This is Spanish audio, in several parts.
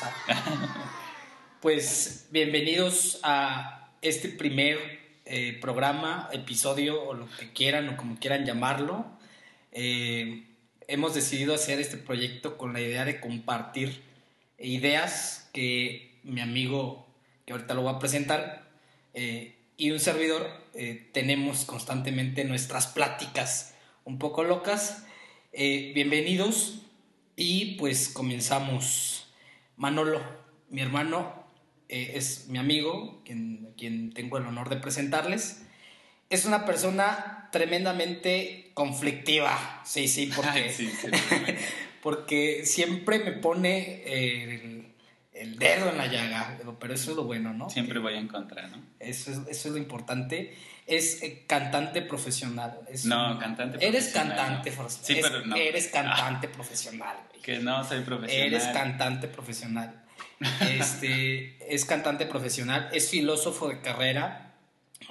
pues bienvenidos a este primer eh, programa, episodio o lo que quieran o como quieran llamarlo. Eh, hemos decidido hacer este proyecto con la idea de compartir ideas que mi amigo, que ahorita lo voy a presentar, eh, y un servidor tenemos constantemente nuestras pláticas un poco locas. bienvenidos y pues comenzamos. Manolo, mi hermano, eh, es mi amigo, quien, quien tengo el honor de presentarles. Es una persona tremendamente conflictiva, sí, sí, porque, porque siempre me pone el, el, dedo en la llaga, pero eso es lo bueno, ¿no? Siempre voy a encontrar, ¿no? Eso es, eso es lo importante. Es eh, cantante profesional. no, cantante profesional. Eres cantante, sí, pero no. eres cantante profesional. Que no soy profesional. Eres cantante profesional. Este, es cantante profesional, es filósofo de carrera.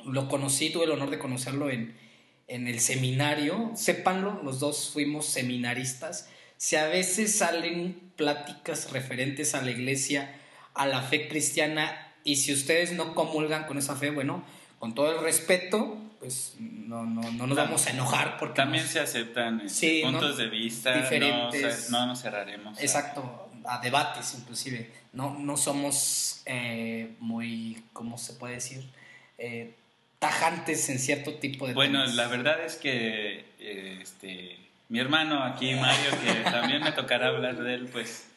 Lo conocí, tuve el honor de conocerlo en, en el seminario. Sépanlo, los dos fuimos seminaristas. Si a veces salen pláticas referentes a la iglesia, a la fe cristiana, y si ustedes no comulgan con esa fe, bueno, con todo el respeto, pues no, no, no nos vamos a enojar porque... También se aceptan este, puntos de vista diferentes. No, nos cerraremos. Exacto, a, debates inclusive. No, no somos eh, muy, ¿cómo se puede decir? Eh, tajantes en cierto tipo de... Bueno, la verdad es que eh, este, mi hermano aquí, Mario, que también me tocará hablar de él, pues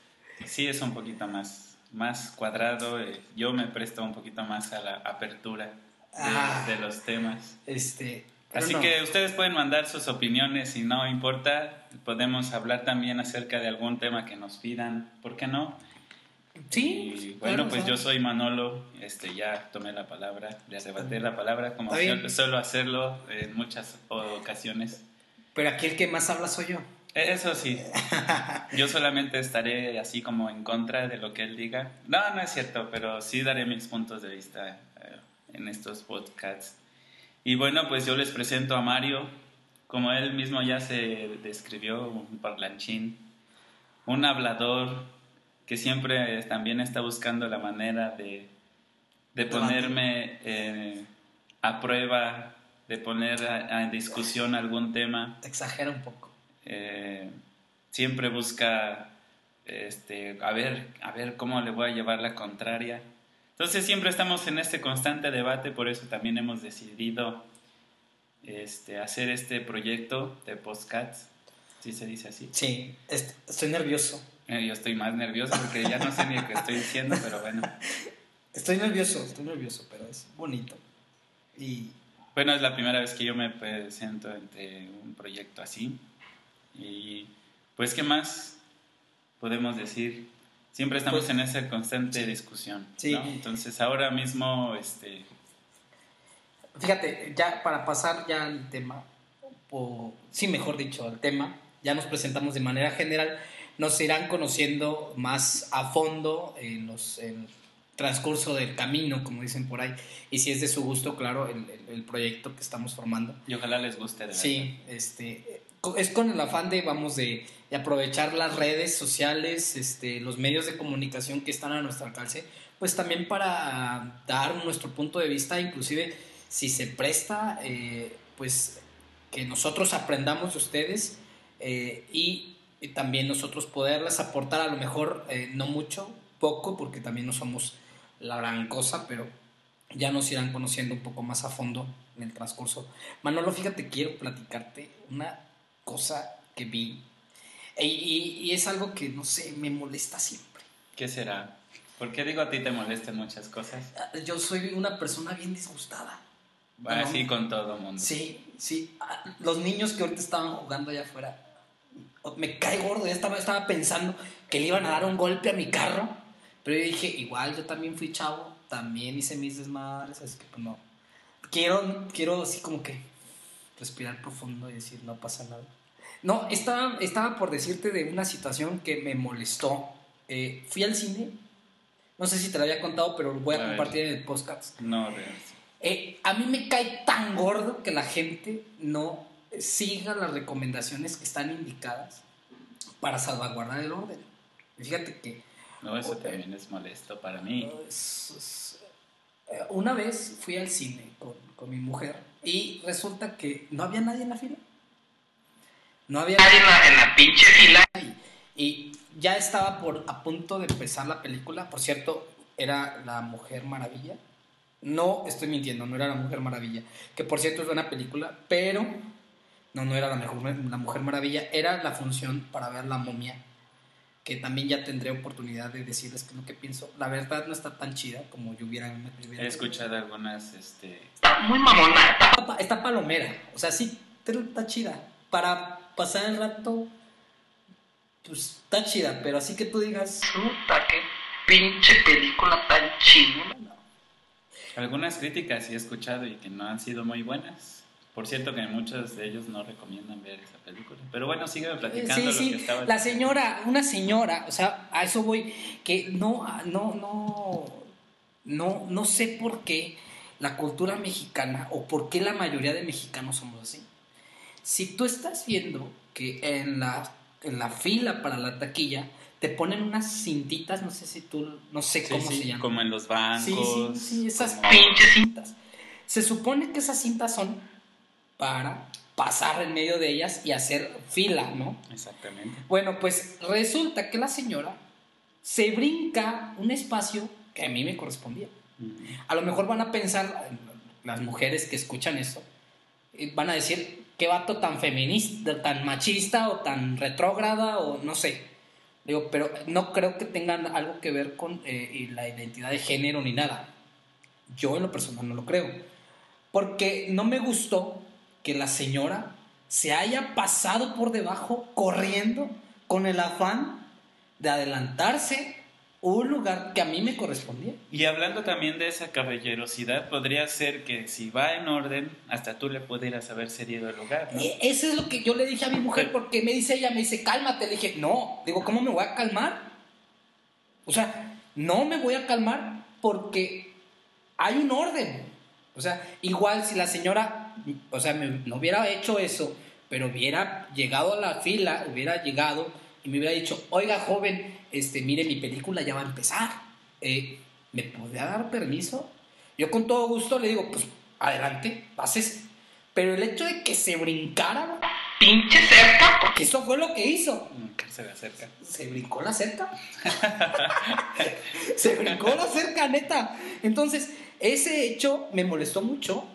sí es un poquito más, más cuadrado. yo me presto un poquito más a la apertura Ah. de, los temas. Este, Así que ustedes pueden mandar sus opiniones y no importa, podemos hablar también acerca de algún tema que nos pidan, ¿por qué no? Sí. bueno, pues yo soy Manolo, este, ya tomé la palabra, ya arrebaté la palabra, como suelo hacerlo en muchas ocasiones. Pero aquí el que más habla soy yo. E, eso sí. Yo solamente estaré así como en contra de lo que él diga. No, no es cierto, pero sí daré mis puntos de vista en estos podcasts. Y bueno, pues yo les presento a Mario, como él mismo ya se describió, un parlanchín, un hablador que siempre también está buscando la manera de, de ponerme eh, a prueba, de poner en discusión algún tema. Exagera un poco. Eh, siempre busca este, a ver, a ver cómo le voy a llevar la contraria. Entonces siempre estamos en este constante debate, por eso también hemos decidido este, hacer este proyecto de postcats, ¿sí se dice así? Sí, estoy nervioso. Eh, yo estoy más nervioso porque ya no sé ni qué estoy diciendo, pero bueno. Estoy nervioso, estoy nervioso, pero es bonito. Y... Bueno, es la primera vez que yo me presento entre un proyecto así. Y pues, ¿qué más podemos decir? siempre estamos pues, en esa constante discusión. Sí. Entonces ahora mismo, este... Fíjate, ya para pasar ya al tema, o sí, mejor dicho, al tema, ya nos presentamos de manera general, nos irán conociendo más a fondo en los en transcurso del camino, como dicen por ahí, y si es de su gusto, claro, el, el, proyecto que estamos formando. Y ojalá les guste. De sí, este, es con el afán de, vamos, de, aprovechar las redes sociales, este, los medios de comunicación que están a nuestro alcance, pues también para dar nuestro punto de vista, inclusive si se presta, eh, pues que nosotros aprendamos de ustedes eh, y, también nosotros poderles aportar a lo mejor eh, no mucho, poco, porque también no somos la gran cosa, pero ya nos irán conociendo un poco más a fondo en el transcurso. Manolo, fíjate, quiero platicarte una cosa que vi. Y, y, es algo que, no sé, me molesta siempre. ¿Qué será? ¿Por qué digo a ti te molestan muchas cosas? Ah, yo soy una persona bien disgustada. Va así con todo mundo. Sí, sí. Ah, los niños que ahorita estaban jugando allá afuera, me cae gordo. Ya estaba, estaba pensando que le iban a dar un golpe a mi carro. Pero yo dije, igual yo también fui chavo, también hice mis desmadres, así que pues no. Quiero, quiero así como que respirar profundo y decir, no pasa nada. No, estaba, estaba por decirte de una situación que me molestó. Eh, fui al cine, no sé si te lo había contado, pero lo voy a, compartir en el podcast. No, eh, a mí me cae tan gordo que la gente no siga las recomendaciones que están indicadas para salvaguardar el orden. Fíjate que No, eso también es molesto para mí. Eh, una vez fui al cine con, con, mi mujer y resulta que no había nadie en la fila. No había nadie en la, en la pinche fila. Y, y, ya estaba por, a punto de empezar la película. Por cierto, era La Mujer Maravilla. No estoy mintiendo, no era La Mujer Maravilla. Que por cierto es una película, pero no, no era la, mejor, la Mujer Maravilla. Era la función para ver la momia que también ya tendré oportunidad de decirles que lo que pienso. La verdad no está tan chida como yo hubiera... He escuchado algunas... Este... Está muy mamona. Está, palomera. O sea, sí, está chida. Para pasar el rato, pues está chida. Pero así que tú digas... Puta, qué pinche película tan chida. Algunas críticas sí he escuchado y que no han sido muy buenas. Por cierto que muchos de ellos no recomiendan ver esa película. Pero bueno, sigue platicando sí, sí. La señora, una señora, o sea, a eso voy, que no, no, no, no, no sé por qué la cultura mexicana o por qué la mayoría de mexicanos somos así. Si tú estás viendo que en la, en la fila para la taquilla te ponen unas cintitas, no sé si tú, no sé cómo se llaman. Como en los bancos. Sí, sí, sí, esas pinches cintas. Se supone que esas cintas son para pasar en medio de ellas y hacer fila, ¿no? Exactamente. Bueno, pues resulta que la señora se brinca un espacio que a mí me correspondía. A lo mejor van a pensar, las mujeres que escuchan esto, van a decir, qué vato tan feminista, tan machista o tan retrógrada o no sé. Digo, pero no creo que tengan algo que ver con eh, la identidad de género ni nada. Yo en lo personal no lo creo. Porque no me gustó que la señora se haya pasado por debajo corriendo con el afán de adelantarse un lugar que a mí me correspondía. Y hablando también de esa caballerosidad, podría ser que si va en orden, hasta tú le pudieras haber cedido el lugar. ¿no? E, eso es lo que yo le dije a mi mujer, porque me dice ella, me dice, cálmate. Le dije, no, digo, ¿cómo me voy a calmar? O sea, no me voy a calmar porque hay un orden. O sea, igual si la señora o sea, no hubiera hecho eso, pero hubiera llegado a la fila, hubiera llegado y me hubiera dicho, oiga joven, este, mire, mi película ya va a empezar, eh, ¿me podría dar permiso? Yo con todo gusto le digo, pues adelante, pases. Pero el hecho de que se brincara, pinche cerca, porque eso fue lo que hizo. Se la cerca. Se brincó la cerca. se brincó la cerca, neta. Entonces, ese hecho me molestó mucho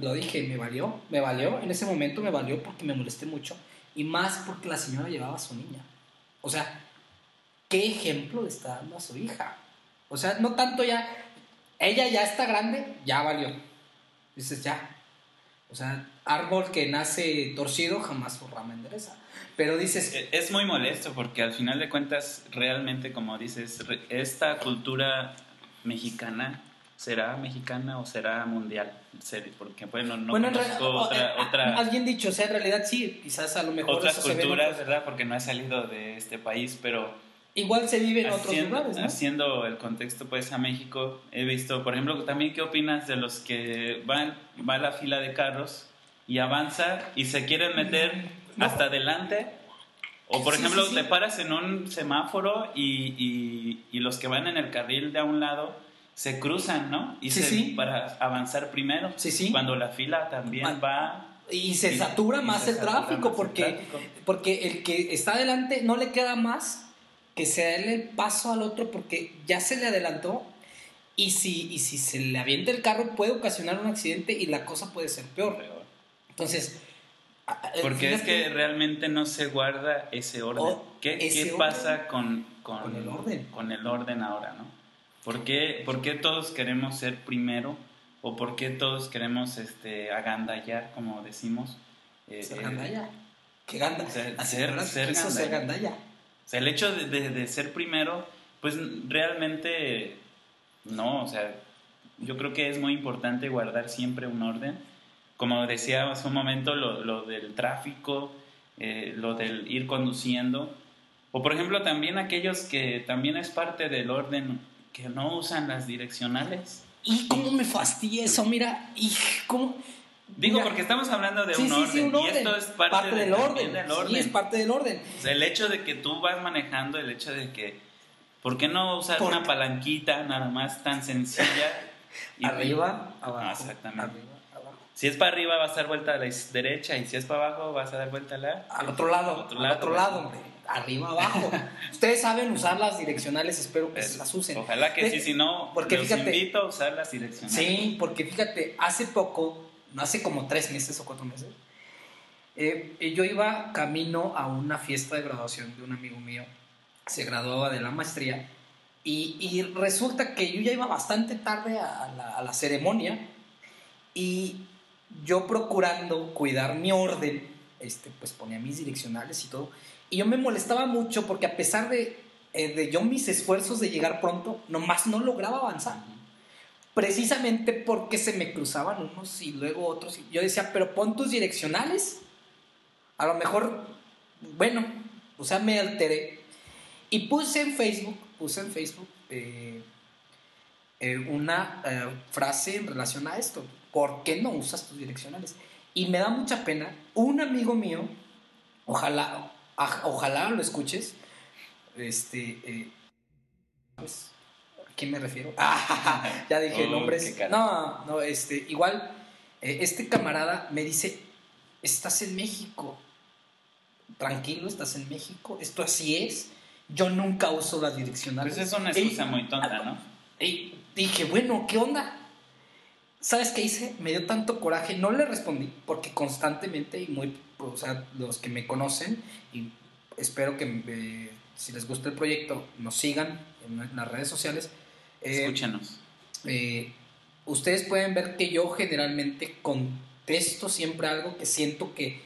lo dije, me valió, me valió, en ese momento me valió porque me molesté mucho y más porque la señora llevaba a su niña. O sea, ¿qué ejemplo le está dando a su hija? O sea, no tanto ya, ella ya está grande, ya valió. Dices, ya. O sea, árbol que nace torcido jamás su rama endereza. Pero dices... E, es muy molesto porque al final de cuentas, realmente, como dices, esta cultura mexicana ¿Será mexicana o será mundial? Porque, bueno, no bueno, otra, eh, otra... Más bien dicho, o sea, en realidad sí, quizás a lo mejor... Otras culturas, ¿verdad? Porque no he salido de este país, pero... Igual se vive en otros lugares, ¿no? Haciendo el contexto, pues, a México, he visto, por ejemplo, también, ¿qué opinas de los que van, va a la fila de carros y avanza y se quieren meter hasta adelante? O, por ejemplo, te paras en un semáforo y, y, y los que van en el carril de a un lado se cruzan, ¿no? Y sí, se, para avanzar primero. Sí, sí. Cuando la fila también va... Y se satura más el tráfico porque, porque el que está adelante no le queda más que se dé el paso al otro porque ya se le adelantó y si, y si se le avienta el carro puede ocasionar un accidente y la cosa puede ser peor. Entonces... Porque es que realmente no se guarda ese orden. ¿Qué, ¿qué pasa con, con, con, el orden? Con el orden ahora, ¿no? ¿Por qué, ¿Por qué, todos queremos ser primero? ¿O por qué todos queremos este, agandallar, como decimos? Eh, ¿Ser gandalla? ¿Qué ganda? Ser, ser, ser, gandalla. O sea, el hecho de, de, ser primero, pues realmente no, o sea, yo creo que es muy importante guardar siempre un orden. Como decía hace un momento, lo, lo del tráfico, eh, lo del ir conduciendo, o por ejemplo también aquellos que también es parte del orden que no usan las direccionales. ¿Y cómo me fastidia eso? Mira, y cómo... Digo, porque estamos hablando de un, orden, y esto es parte, del, orden. Sí, es parte del orden. el hecho de que tú vas manejando, el hecho de que ¿Por qué no usar una palanquita nada más tan sencilla? arriba, abajo. exactamente. Si es para arriba, vas a dar vuelta a la derecha y si es para abajo, vas a dar vuelta a la... Al otro lado, al otro lado, otro lado hombre. Arriba, abajo. Ustedes saben usar las direccionales, espero que las usen. Ojalá que sí, si no, porque los invito a usar las direccionales. Sí, porque fíjate, hace poco, no hace como tres meses o cuatro meses, eh, yo iba camino a una fiesta de graduación de un amigo mío, se graduaba de la maestría, y, resulta que yo ya iba bastante tarde a la, a la ceremonia, y yo procurando cuidar mi orden, este, pues ponía mis direccionales y todo. Y yo me molestaba mucho porque a pesar de, eh, de yo mis esfuerzos de llegar pronto, nomás no lograba avanzar. Precisamente porque se me cruzaban unos y luego otros. Y yo decía, pero pon tus direccionales. A lo mejor, bueno, o sea, me alteré. Y puse en Facebook, puse en Facebook eh, eh, una frase en relación a esto. ¿Por qué no usas tus direccionales? Y me da mucha pena, un amigo mío, ojalá, ojalá lo escuches, este, eh, pues, ¿a quién me refiero? ya dije oh, nombres. No, no, este, igual, eh, este camarada me dice, estás en México, tranquilo, estás en México, esto así es, yo nunca uso las direccionales. Pues es una excusa muy tonta, ¿no? Y dije, bueno, ¿qué onda? ¿Sabes qué hice? Me dio tanto coraje, no le respondí, porque constantemente y muy, o sea, los que me conocen, y espero que eh, si les gusta el proyecto, nos sigan en, las redes sociales. Eh, Escúchanos. Eh, ustedes pueden ver que yo generalmente contesto siempre algo que siento que,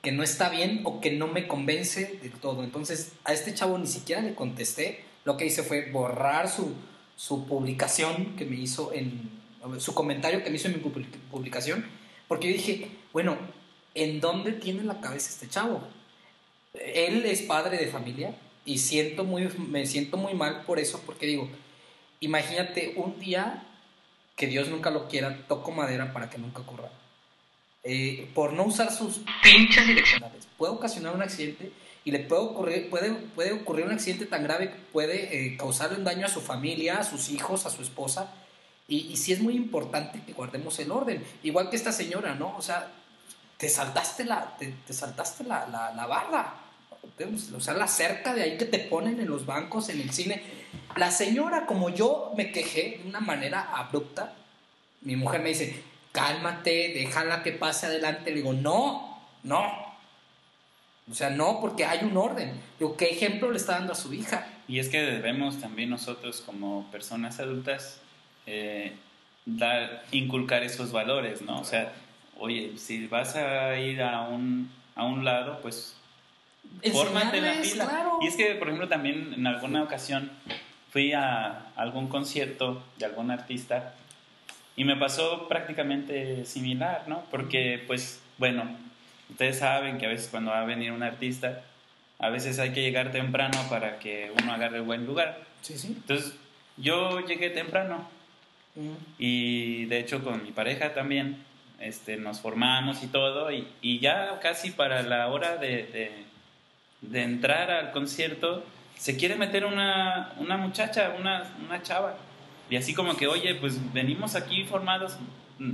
que no está bien o que no me convence del todo. Entonces, a este chavo ni siquiera le contesté. Lo que hice fue borrar su, su publicación que me hizo en, su comentario que me hizo en mi publicación, porque yo dije, bueno, ¿en dónde tiene la cabeza este chavo? Él es padre de familia y siento muy, me siento muy mal por eso, porque digo, imagínate un día que Dios nunca lo quiera, toco madera para que nunca ocurra. Eh, por no usar sus pinches direccionales, puede ocasionar un accidente y le puede ocurrir, puede, puede ocurrir un accidente tan grave que puede eh, causarle un daño a su familia, a sus hijos, a su esposa y, y sí es muy importante que guardemos el orden. Igual que esta señora, ¿no? O sea, te saltaste la, te, saltaste la, la, la, barra. O sea, la cerca de ahí que te ponen en los bancos, en el cine. La señora, como yo me quejé de una manera abrupta, mi mujer me dice, cálmate, déjala que pase adelante. Le digo, no, no. O sea, no, porque hay un orden. Digo, ¿qué ejemplo le está dando a su hija? Y es que debemos también nosotros como personas adultas eh, dar, inculcar esos valores, ¿no? O sea, oye, si vas a ir a un, a un lado, pues fórmate la fila. Y es que, por ejemplo, también en alguna ocasión fui a algún concierto de algún artista y me pasó prácticamente similar, ¿no? Porque, pues, bueno, ustedes saben que a veces cuando va a venir un artista, a veces hay que llegar temprano para que uno agarre buen lugar. Sí, sí. Entonces, yo llegué temprano y de hecho con mi pareja también este, nos formamos y todo. Y, y ya casi para la hora de, de, entrar al concierto, se quiere meter una, una muchacha, una, una chava. Y así como que, oye, pues venimos aquí formados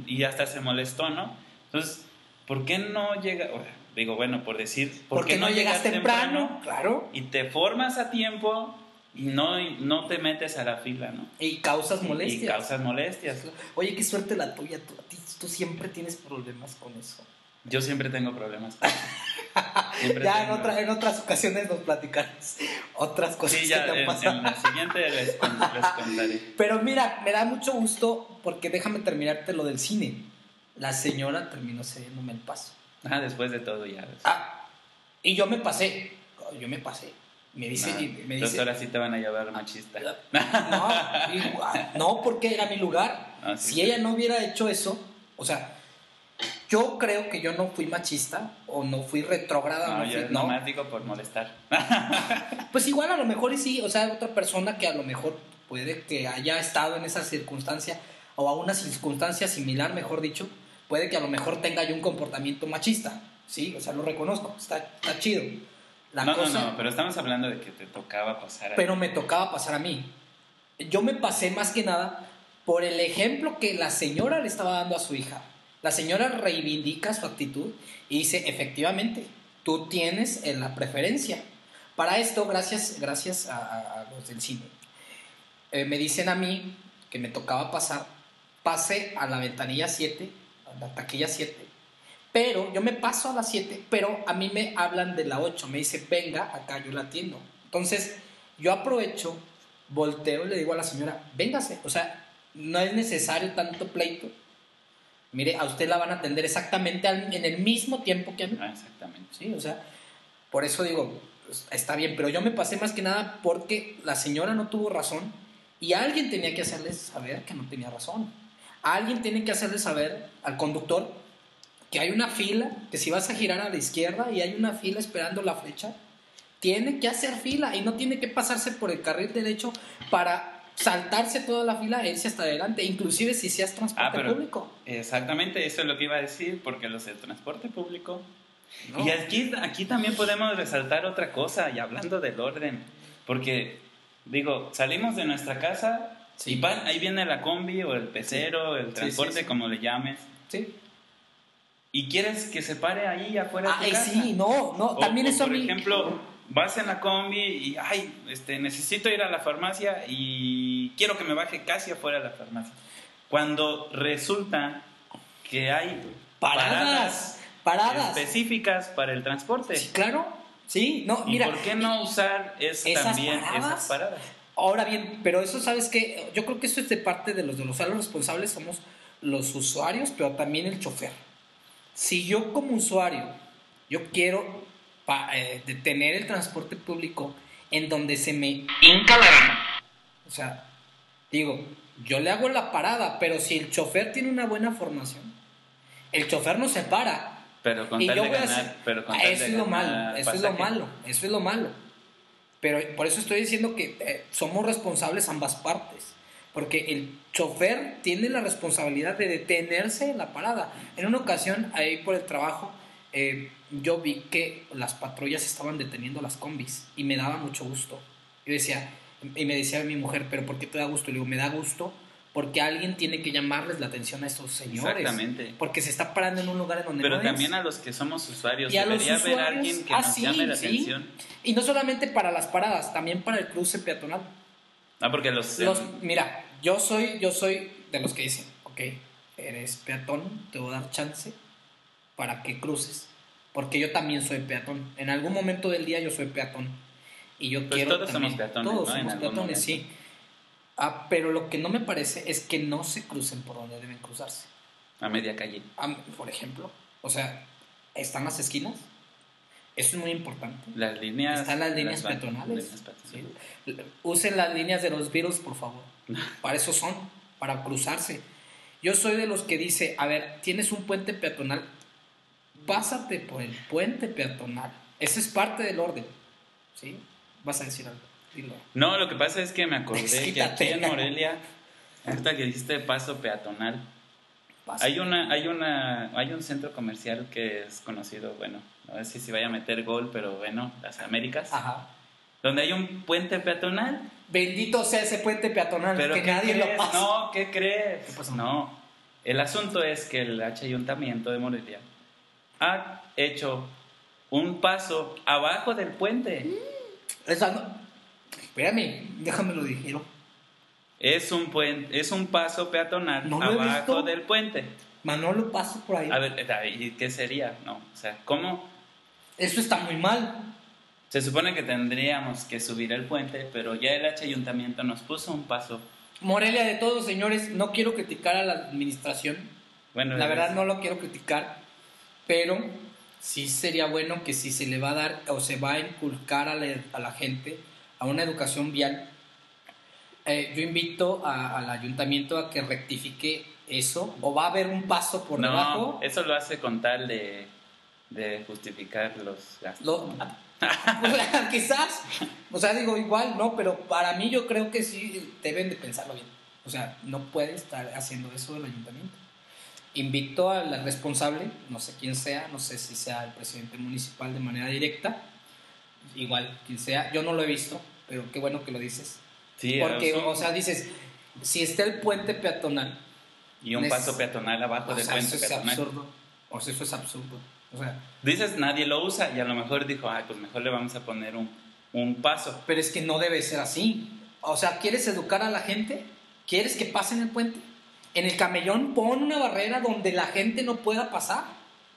y hasta se molestó, ¿no? Entonces, ¿por qué no llega? Digo, bueno, por decir, ¿por, qué no llegas temprano? Claro. Y te formas a tiempo no, no te metes a la fila, ¿no? Y causas molestias. Y causas molestias. Oye, qué suerte la tuya. Tú, tú siempre tienes problemas con eso. Yo siempre tengo problemas. ya en, otra, en, otras ocasiones nos platicarás otras cosas sí, ya, que te en, en la siguiente les, contaré. Pero mira, me da mucho gusto porque déjame terminarte lo del cine. La señora terminó cediéndome el paso. Ah, después de todo ya. Ah, y yo me pasé. Yo me pasé. Me dice, me dice. ahora sí te van a llevar machista. No, no porque era mi lugar. Ah, si ella no hubiera hecho eso, o sea, yo creo que yo no fui machista o no fui retrógrada. No, yo no. más digo por molestar. Pues igual a lo mejor y sí, o sea, otra persona que a lo mejor puede que haya estado en esa circunstancia o a una circunstancia similar, mejor dicho, puede que a lo mejor tenga yo un comportamiento machista, ¿sí? O sea, lo reconozco, está, está chido La no, cosa- no, no, pero estamos hablando de que te tocaba pasar ahí. pero me tocaba pasar a mí. Yo me pasé más que nada por el ejemplo que la señora le estaba dando a su hija. La señora reivindica su actitud y dice, efectivamente, tú tienes eh, la preferencia. Para esto, gracias, gracias a, a- a los del cine, eh, me dicen a mí que me tocaba pasar, pase a la ventanilla 7, a la taquilla 7, pero yo me paso a la 7, pero a mí me hablan de la 8, me dice, venga, acá yo la atiendo. Entonces, yo aprovecho, volteo y le digo a la señora, véngase, o sea, no es necesario tanto pleito. Mire, a usted la van a atender exactamente al- en el mismo tiempo que a mí. Ah, exactamente. Sí, o sea, por eso digo, pues, está bien, pero yo me pasé más que nada porque la señora no tuvo razón y alguien tenía que hacerles saber que no tenía razón. Alguien tiene que hacerle saber al conductor que hay una fila, que si vas a girar a la izquierda y hay una fila esperando la flecha, tiene que hacer fila y no tiene que pasarse por el carril derecho para saltarse toda la fila e irse hasta adelante, inclusive si seas transporte Ah, pero- público. Exactamente, eso es lo que iba a decir, porque los del transporte público. ¿no? Y aquí, aquí también podemos resaltar otra cosa, y hablando del orden, porque, digo, salimos de nuestra casa Sí. y van- ahí viene la combi o el pecero, el Sí, transporte, sí, sí. como le llames, Sí. Y quieres que se pare ahí afuera de tu Ay, casa. sí, no, no, O- también o, eso a por mí... ejemplo, vas en la combi y, ay, este, necesito ir a la farmacia y quiero que me baje casi afuera de la farmacia. Cuando resulta que hay Paradas, paradas. específicas para el transporte. Sí, claro. Sí, no, ¿Y mira. por qué no usar es esas también paradas? esas paradas? Ahora bien, pero eso sabes que yo creo que eso es de parte de los de los responsables somos los usuarios, pero también el chofer. Si yo como usuario, yo quiero pa- eh, detener el transporte público en donde se me hinca la gana. O sea, digo, yo le hago la parada, pero si el chofer tiene una buena formación, el chofer no se para. Pero con y tal yo de voy a ganar, hacer- pero con Ah, tal eso de es lo malo, eso es lo malo, eso es lo malo. Pero por eso estoy diciendo que eh, somos responsables ambas partes. Porque el chofer tiene la responsabilidad de detenerse en la parada. En una ocasión, ahí por el trabajo, eh, yo vi que las patrullas estaban deteniendo las combis y me daba mucho gusto. Yo decía, y me decía mi mujer, pero ¿por qué te da gusto? Le digo, me da gusto porque alguien tiene que llamarles la atención a estos señores. Exactamente. Porque se está parando en un lugar en donde Pero no es. también a los que somos usuarios, Y debería haber usuarios, alguien que ah, nos sí, llame la sí. atención. Y no solamente para las paradas, también para el cruce peatonal. Ah, porque los... Los, mira, yo soy, yo soy de los que dicen, ok, eres peatón, te voy a dar chance para que cruces. Porque yo también soy peatón. En algún momento del día yo soy peatón. Y yo Pues quiero todos también- somos peatones, Todos somos peatones, sí. Ah, pero lo que no me parece es que no se crucen por donde deben cruzarse. a media calle. Por ejemplo, o sea, están las esquinas. Eso es muy importante. Las líneas... Están las líneas peatonales. líneas peatonales. Sí. Usen las líneas de los virus, por favor. Para eso son, para cruzarse. Yo soy de los que dice, a ver, tienes un puente peatonal, pásate por el puente peatonal. Eso es parte del orden. ¿Sí? Vas a decir algo. Dilo. No, lo que pasa es que me acordé que aquí en Morelia, ahorita que dijiste paso peatonal, Hay una, hay una, hay un centro comercial que es conocido, bueno, no sé si vaya a meter gol, pero bueno, las Américas, Ajá. donde hay un puente peatonal. Bendito sea ese puente peatonal, Pero que ¿qué nadie crees? lo pasa. No, ¿qué crees? ¿Qué pasó? No, el asunto es que el H Ayuntamiento de Morelia ha hecho un paso abajo del puente. Esa no- Espérame, déjame lo dijeron. Es un puente, es un paso peatonal No abajo del puente. Manolo pasa por ahí. A ver, ¿y qué sería? No, o sea, ¿cómo? Eso está muy mal. Se supone que tendríamos que subir el puente, pero ya el H Ayuntamiento nos puso un paso. Morelia de todos, señores, no quiero criticar a la administración. Bueno, La es- verdad no lo quiero criticar, pero sí sería bueno que si se le va a dar o se va a inculcar a la, a la gente a una educación vial, eh, yo invito a- al ayuntamiento a que rectifique eso, o va a haber un paso por no, debajo. eso lo hace con tal de, de justificar los gastos. Lo- o sea, quizás, o sea, digo igual, no, pero para mí yo creo que sí deben de pensarlo bien. O sea, no puede estar haciendo eso el ayuntamiento. Invito al responsable, no sé quién sea, no sé si sea el presidente municipal de manera directa, igual, quien sea, yo no lo he visto, pero qué bueno que lo dices. Sí, Porque, o sea, dices, si está el puente peatonal, y un es- paso peatonal abajo o del sea, puente eso es peatonal. absurdo. O sea, eso es absurdo. O sea, Dices, nadie lo usa y a lo mejor dijo, ay, pues mejor le vamos a poner un, un paso. pero es que no debe ser así. O sea, ¿quieres educar a la gente? ¿Quieres que pasen el puente? En el camellón pon una barrera donde la gente no pueda pasar,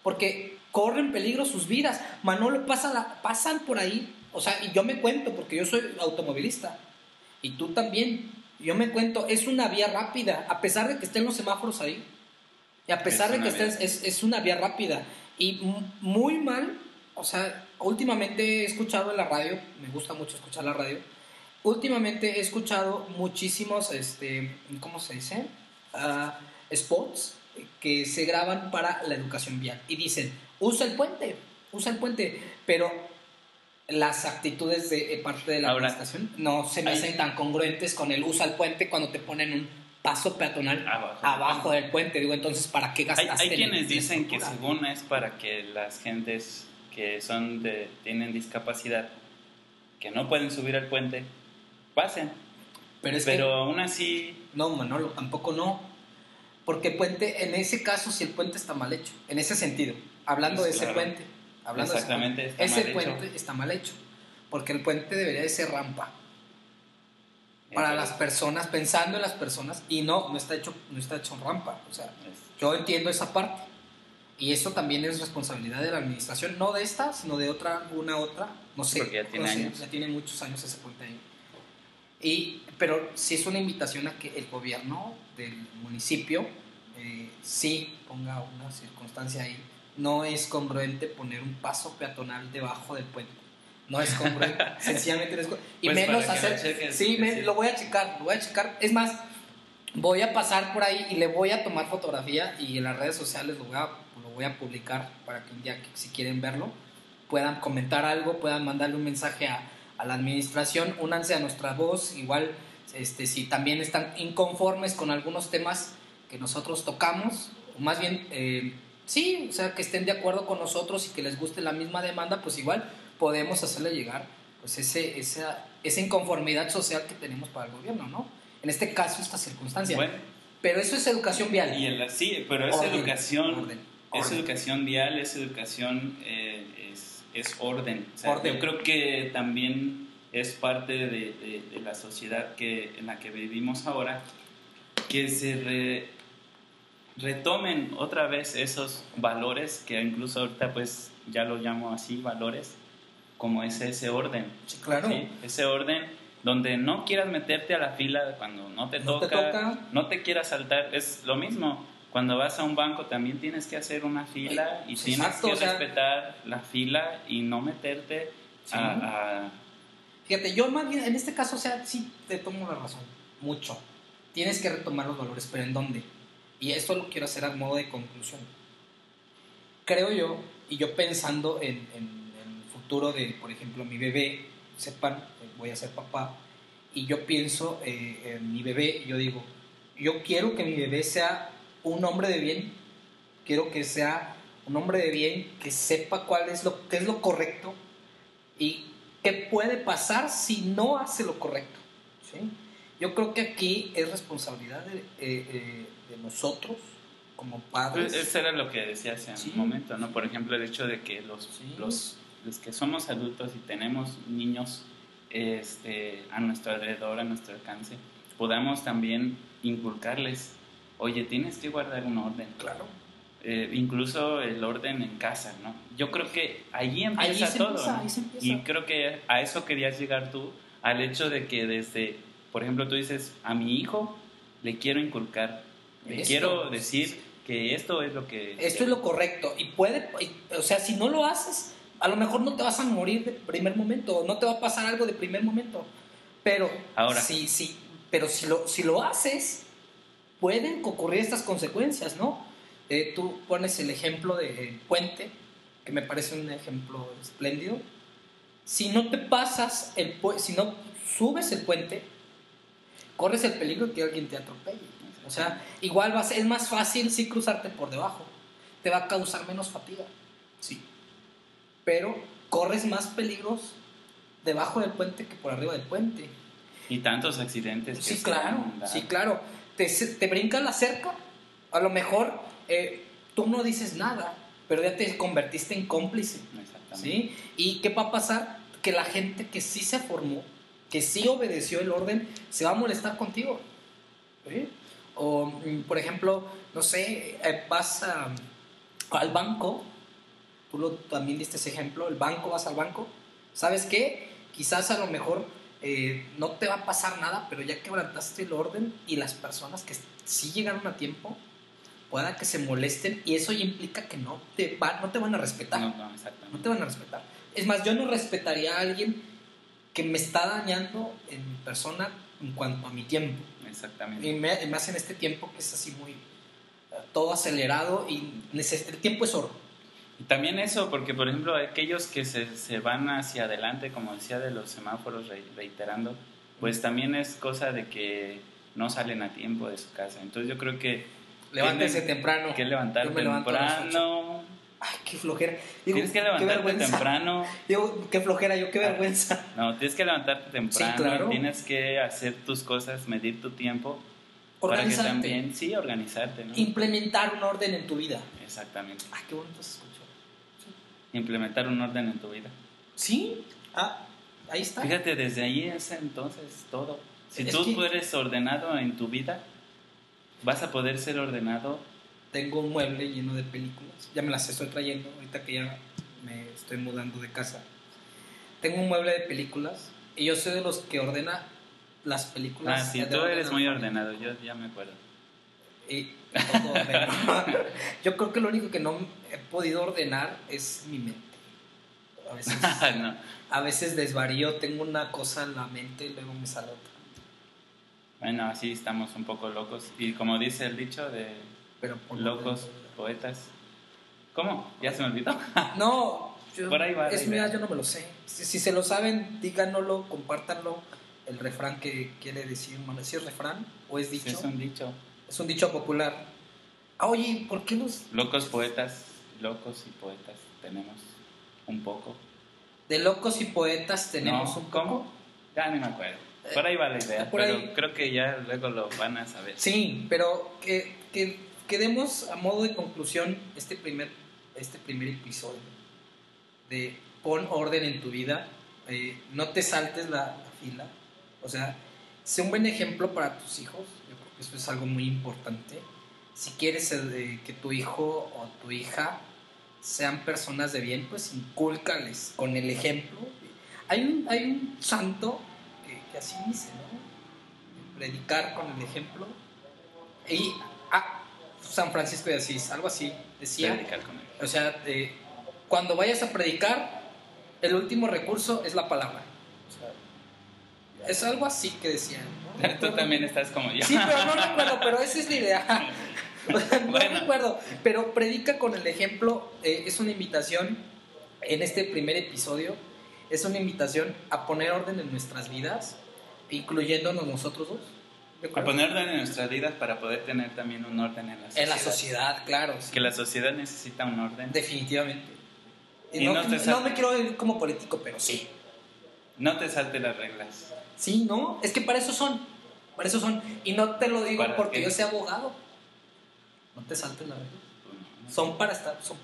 porque corren peligro sus vidas. Manolo pasa la- pasan por ahí, o sea, y yo me cuento porque yo soy automovilista y tú también. Yo me cuento, es una vía rápida, a pesar de que estén los semáforos ahí. Y a pesar Es de que estés, es, es una vía rápida. Y muy mal, o sea, últimamente he escuchado en la radio, me gusta mucho escuchar la radio, últimamente he escuchado muchísimos, este, ¿cómo se dice? Ah, spots que se graban para la educación vial. Y dicen, usa el puente, usa el puente, pero las actitudes de eh, parte de la Ahora, administración no se me hay- hacen tan congruentes con el usa el puente cuando te ponen un paso peatonal Abajo. abajo del puente. Digo, entonces, ¿para qué Hay, gastaste? hay en quienes dicen que según es para que las gentes que son de, tienen discapacidad, que no pueden subir al puente, pasen. Pero es Pero aún así, no, Manolo, tampoco no. Porque puente, en ese caso, si el puente está mal hecho, en ese sentido, hablando Pues de ese puente, hablando de Exactamente, puente, está ese mal hecho. puente está mal hecho. Porque el puente debería de ser rampa para entonces, las personas, pensando en las personas, y no, no está hecho, no está hecho rampa. O sea, es- Yo entiendo esa parte. Y eso también es responsabilidad de la administración, no de esta, sino de otra, alguna otra. No sé. Porque ya tiene no sé, años. ya tiene muchos años ese puente ahí. Y, pero sí es una invitación a que el gobierno del municipio eh, sí ponga una circunstancia ahí. No es congruente poner un paso peatonal debajo del puente. No es congruente. Sencillamente no es congruente. Y Pues menos lo hacer. cheques, sí, me- lo voy a checar, lo voy a checar. Es más, voy a pasar por ahí y le voy a tomar fotografía y en las redes sociales lo voy a, lo voy a publicar para que un día, que, si quieren verlo, puedan comentar algo, puedan mandarle un mensaje a, a la administración, únanse a nuestra voz, igual este, si también están inconformes con algunos temas que nosotros tocamos, o más bien, eh, sí, o sea, que estén de acuerdo con nosotros y que les guste la misma demanda, pues igual podemos hacerle llegar pues ese, esa, esa inconformidad social que tenemos para el gobierno, ¿no? En este caso, esta circunstancia. Bueno, Pero eso es educación vial. y el, sí, pero es Orden, educación, orden, es educación vial, es educación, eh, es, es orden. O sea, Orden. Yo creo que también es parte de, de- de la sociedad que, en la que vivimos ahora, que se re- retomen otra vez esos valores que incluso ahorita pues ya lo llamo así, valores, como es ese orden. Sí, claro. ¿sí? Ese orden donde no quieras meterte a la fila cuando no te, No te toca, no te quieras saltar, es lo mismo. Cuando vas a un banco también tienes que hacer una fila y tienes que o sea- respetar la fila y no meterte Sí. a, a- Fíjate, yo más bien, en este caso, o sea, sí te tomo la razón, mucho. Tienes que retomar los valores, pero ¿en dónde? Y esto lo quiero hacer a modo de conclusión. Creo yo, y yo pensando en, el futuro de, por ejemplo, mi bebé, sepan, eh, voy a ser papá, y yo pienso eh, en mi bebé, yo digo, yo quiero que mi bebé sea un hombre de bien, quiero que sea un hombre de bien, que sepa cuál es lo, qué es lo correcto y qué puede pasar si no hace lo correcto. ¿sí? Yo creo que aquí es responsabilidad de, eh, de nosotros como padres. Pues, Eso era lo que decía hace Sí. un momento, ¿no? Por ejemplo, el hecho de que los, Sí. los, los que somos adultos y tenemos niños este, a nuestro alrededor, a nuestro alcance, podamos también inculcarles, oye, tienes que guardar un orden. Claro. Eh, incluso el orden en casa, ¿no? Yo creo que allí empieza Ahí se todo. empieza, ¿no? ahí se empieza. Y creo que a eso querías llegar tú, al hecho de que desde, por ejemplo, tú dices, a mi hijo le quiero inculcar, le Esto. quiero decir que esto es lo que... Esto es lo correcto. Y puede, o sea, si no lo haces, a lo mejor no te vas a morir de primer momento, no te va a pasar algo de primer momento. Pero, Ahora. sí, sí, pero si lo, si lo haces, pueden ocurrir estas consecuencias, ¿no? Eh, tú pones el ejemplo de Puente, que me parece un ejemplo espléndido. Si no te pasas, el si no subes el puente, corres el peligro de que alguien te atropelle. O sea, igual va a ser, es más fácil sí cruzarte por debajo. Te va a causar menos fatiga. Sí. Pero corres más peligros debajo del puente que por arriba del puente. Y tantos accidentes. sí, claro, sí, claro. Te, te brinca la cerca, a lo mejor eh, tú no dices nada, pero ya te convertiste en cómplice. ¿sí? ¿Y qué va a pasar? Que la gente que sí se formó, que sí obedeció el orden, se va a molestar contigo. O, por ejemplo, no sé, eh, vas al banco, tú lo, también diste ese ejemplo, el banco, vas al banco, ¿sabes qué? Quizás a lo mejor eh, no te va a pasar nada, pero ya quebrantaste el orden y las personas que sí llegaron a tiempo, pueda que se molesten y eso implica que no te, va, no te van a respetar. No, no, exactamente. no te van a respetar. Es más, yo no respetaría a alguien que me está dañando en mi persona en cuanto a mi tiempo. Exactamente. Y más en este tiempo que es así muy todo acelerado y el tiempo es oro. Y también eso, porque por ejemplo aquellos que se, se van hacia adelante, como decía de los semáforos reiterando, pues también es cosa de que no salen a tiempo de su casa. Entonces yo creo que Levántese temprano. Que levantar temprano. Ay, qué flojera. tienes que levantarte temprano. Digo, qué flojera, yo qué vergüenza. No, tienes que levantarte temprano. Tienes que hacer tus cosas, medir tu tiempo. Organizarte. Para que también, sí, organizarte. ¿no? Implementar un orden en tu vida. Exactamente. Ay, qué bonito se escuchó. Implementar un orden en tu vida. Sí. Ah, ahí está. Fíjate, desde ahí es entonces todo. Si tú eres ordenado en tu vida, vas a poder ser ordenado. Tengo un mueble lleno de películas. Ya me las estoy trayendo ahorita que ya me estoy mudando de casa. Tengo un mueble de películas y yo soy de los que ordena las películas. Ah, sí, tú eres muy ordenado, yo ya me acuerdo. Y yo creo que lo único que no he podido ordenar es mi mente. A veces, a veces desvarío, tengo una cosa en la mente y luego me sale otra. Bueno, así estamos un poco locos. Y como dice el dicho de Pero locos poetas. ¿Cómo? ¿Ya se me olvidó? no, por ahí va. Es mira, yo no me lo sé. Si, se lo saben, díganoslo, compártanlo. El refrán que quiere decir, bueno, ¿si es refrán o es dicho? es un dicho. Es un dicho popular. Ah, oye, ¿por qué los...? Locos poetas, locos y poetas tenemos un poco. ¿De locos y poetas tenemos un poco? ¿Cómo? Ya no me acuerdo. Por ahí va la idea, pero creo que ya luego lo van a saber. Sí, pero que, que, demos a modo de conclusión este primer, este primer episodio de pon orden en tu vida, eh, no te saltes la, fila, o sea, sé un buen ejemplo para tus hijos, yo creo que eso es algo muy importante. Si quieres eh, que tu hijo o tu hija sean personas de bien, pues incúlcales con el ejemplo. Hay un, hay un santo así dice, ¿no? Predicar con el ejemplo. Y San Francisco de Asís, algo así, decía. Predicar con él. O sea, cuando vayas a predicar, el último recurso es la palabra. es algo así que decían. Tú también estás como yo. Sí, pero no recuerdo, pero esa es la idea. no recuerdo, pero predica con el ejemplo. Eh, es una invitación en este primer episodio. Es una invitación a poner orden en nuestras vidas, incluyéndonos nosotros dos. A poner orden en nuestras vidas para poder tener también un orden en la sociedad. En la sociedad, claro. Que la sociedad necesita un orden. Definitivamente. Y no, no, me quiero ir como político, pero sí. No te salte las reglas. Sí, no, es que para eso son. Para eso son. Y no te lo digo porque yo sea abogado. No te saltes las reglas. Pues son para estar, son,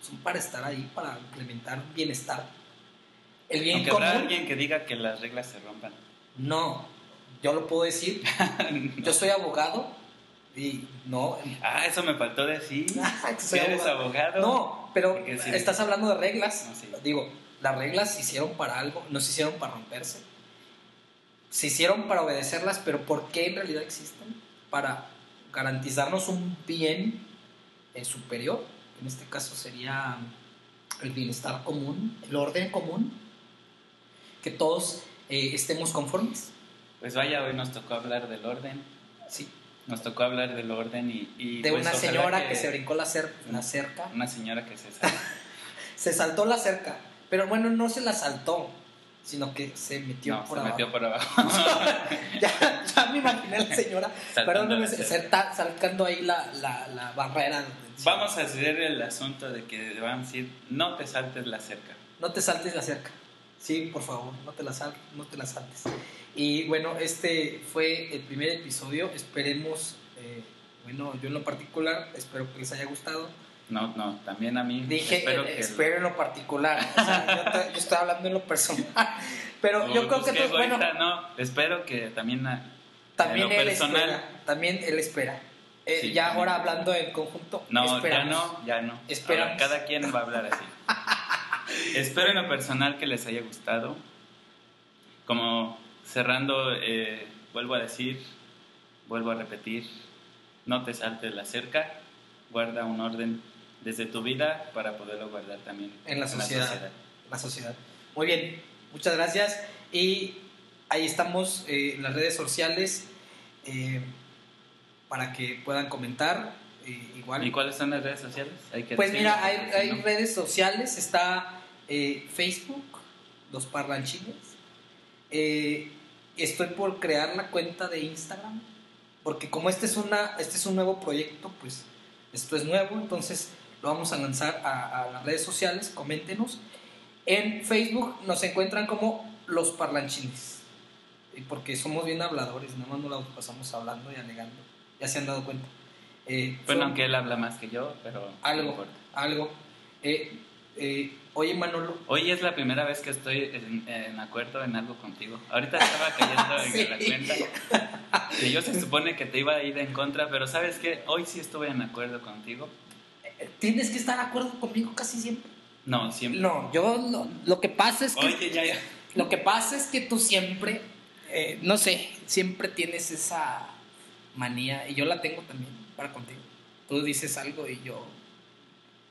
son para estar ahí, para implementar bienestar. El bien Aunque habrá alguien que diga que las reglas se rompan. No, yo lo puedo decir. Yo soy abogado y no. Ah, eso me faltó decir. Ah, eres abogado. No, pero estás hablando de reglas. Digo, las reglas se hicieron para algo, no se hicieron para romperse. Se hicieron para obedecerlas, pero ¿por qué en realidad existen? Para garantizarnos un bien eh, superior. En este caso sería el bienestar común, el orden común. Que todos eh, estemos conformes. Pues vaya, hoy nos tocó hablar del orden. Sí. Nos tocó hablar del orden y... de pues una señora que, se brincó la, la cerca. Una señora que se saltó. se saltó la cerca. Pero bueno, no se la saltó, sino que se metió no, por se abajo. metió por abajo. ya, ya, me imaginé a la señora, perdóname, saltando ahí la, la, la barrera. Vamos a hacer el asunto de que van a decir, no te saltes la cerca. No te saltes la cerca. Sí, por favor, no te las, no te las saltes. Y bueno, este fue el primer episodio. Esperemos, eh, bueno, yo en lo particular, espero que les haya gustado. No, no, también a mí. Dije, espero, eh, espero en lo particular. O sea, yo, estoy hablando en lo personal. Pero yo creo que. Tú, bueno, no, espero que también. también él espera. También él espera. Eh, ya ahora hablando en conjunto. No, ya no, ya no. Esperamos. cada quien va a hablar así. espero en lo personal que les haya gustado. Como cerrando, eh, vuelvo a decir, vuelvo a repetir, no te saltes la cerca, guarda un orden desde tu vida para poderlo guardar también en la sociedad. la sociedad. Muy bien, muchas gracias y ahí estamos eh, en las redes sociales eh, para que puedan comentar. Eh, igual. ¿Y cuáles son las redes sociales? pues mira, hay, hay redes sociales, está Facebook, Los Parlanchines. Estoy por crear la cuenta de Instagram, porque como este es, una, este es un nuevo proyecto, pues esto es nuevo, entonces lo vamos a lanzar a, las redes sociales, coméntenos. En Facebook nos encuentran como Los Parlanchines, porque somos bien habladores, nada más nos la pasamos hablando y alegando, ya se han dado cuenta. Eh, bueno, aunque él habla más que yo, pero... Algo, algo. Eh, eh, oye, Manolo. Hoy es la primera vez que estoy en, acuerdo en algo contigo. Ahorita estaba cayendo en la cuenta que yo se supone que te iba a ir en contra, pero ¿sabes qué? Hoy sí estuve en acuerdo contigo tienes que estar de acuerdo conmigo casi siempre. No, siempre. No, yo lo, que pasa es que. Lo que pasa es que tú siempre, eh, no sé, siempre tienes esa manía, y yo la tengo también para contigo. Tú dices algo y yo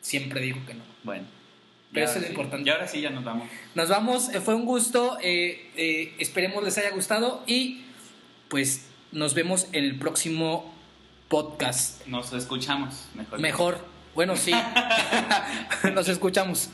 siempre digo que no. Bueno. Pero eso es lo importante. Y ahora sí ya nos vamos. Nos vamos, eh, fue un gusto, eh, esperemos les haya gustado y pues nos vemos en el próximo podcast. Nos escuchamos, mejor. Mejor. Bueno, sí. Nos escuchamos.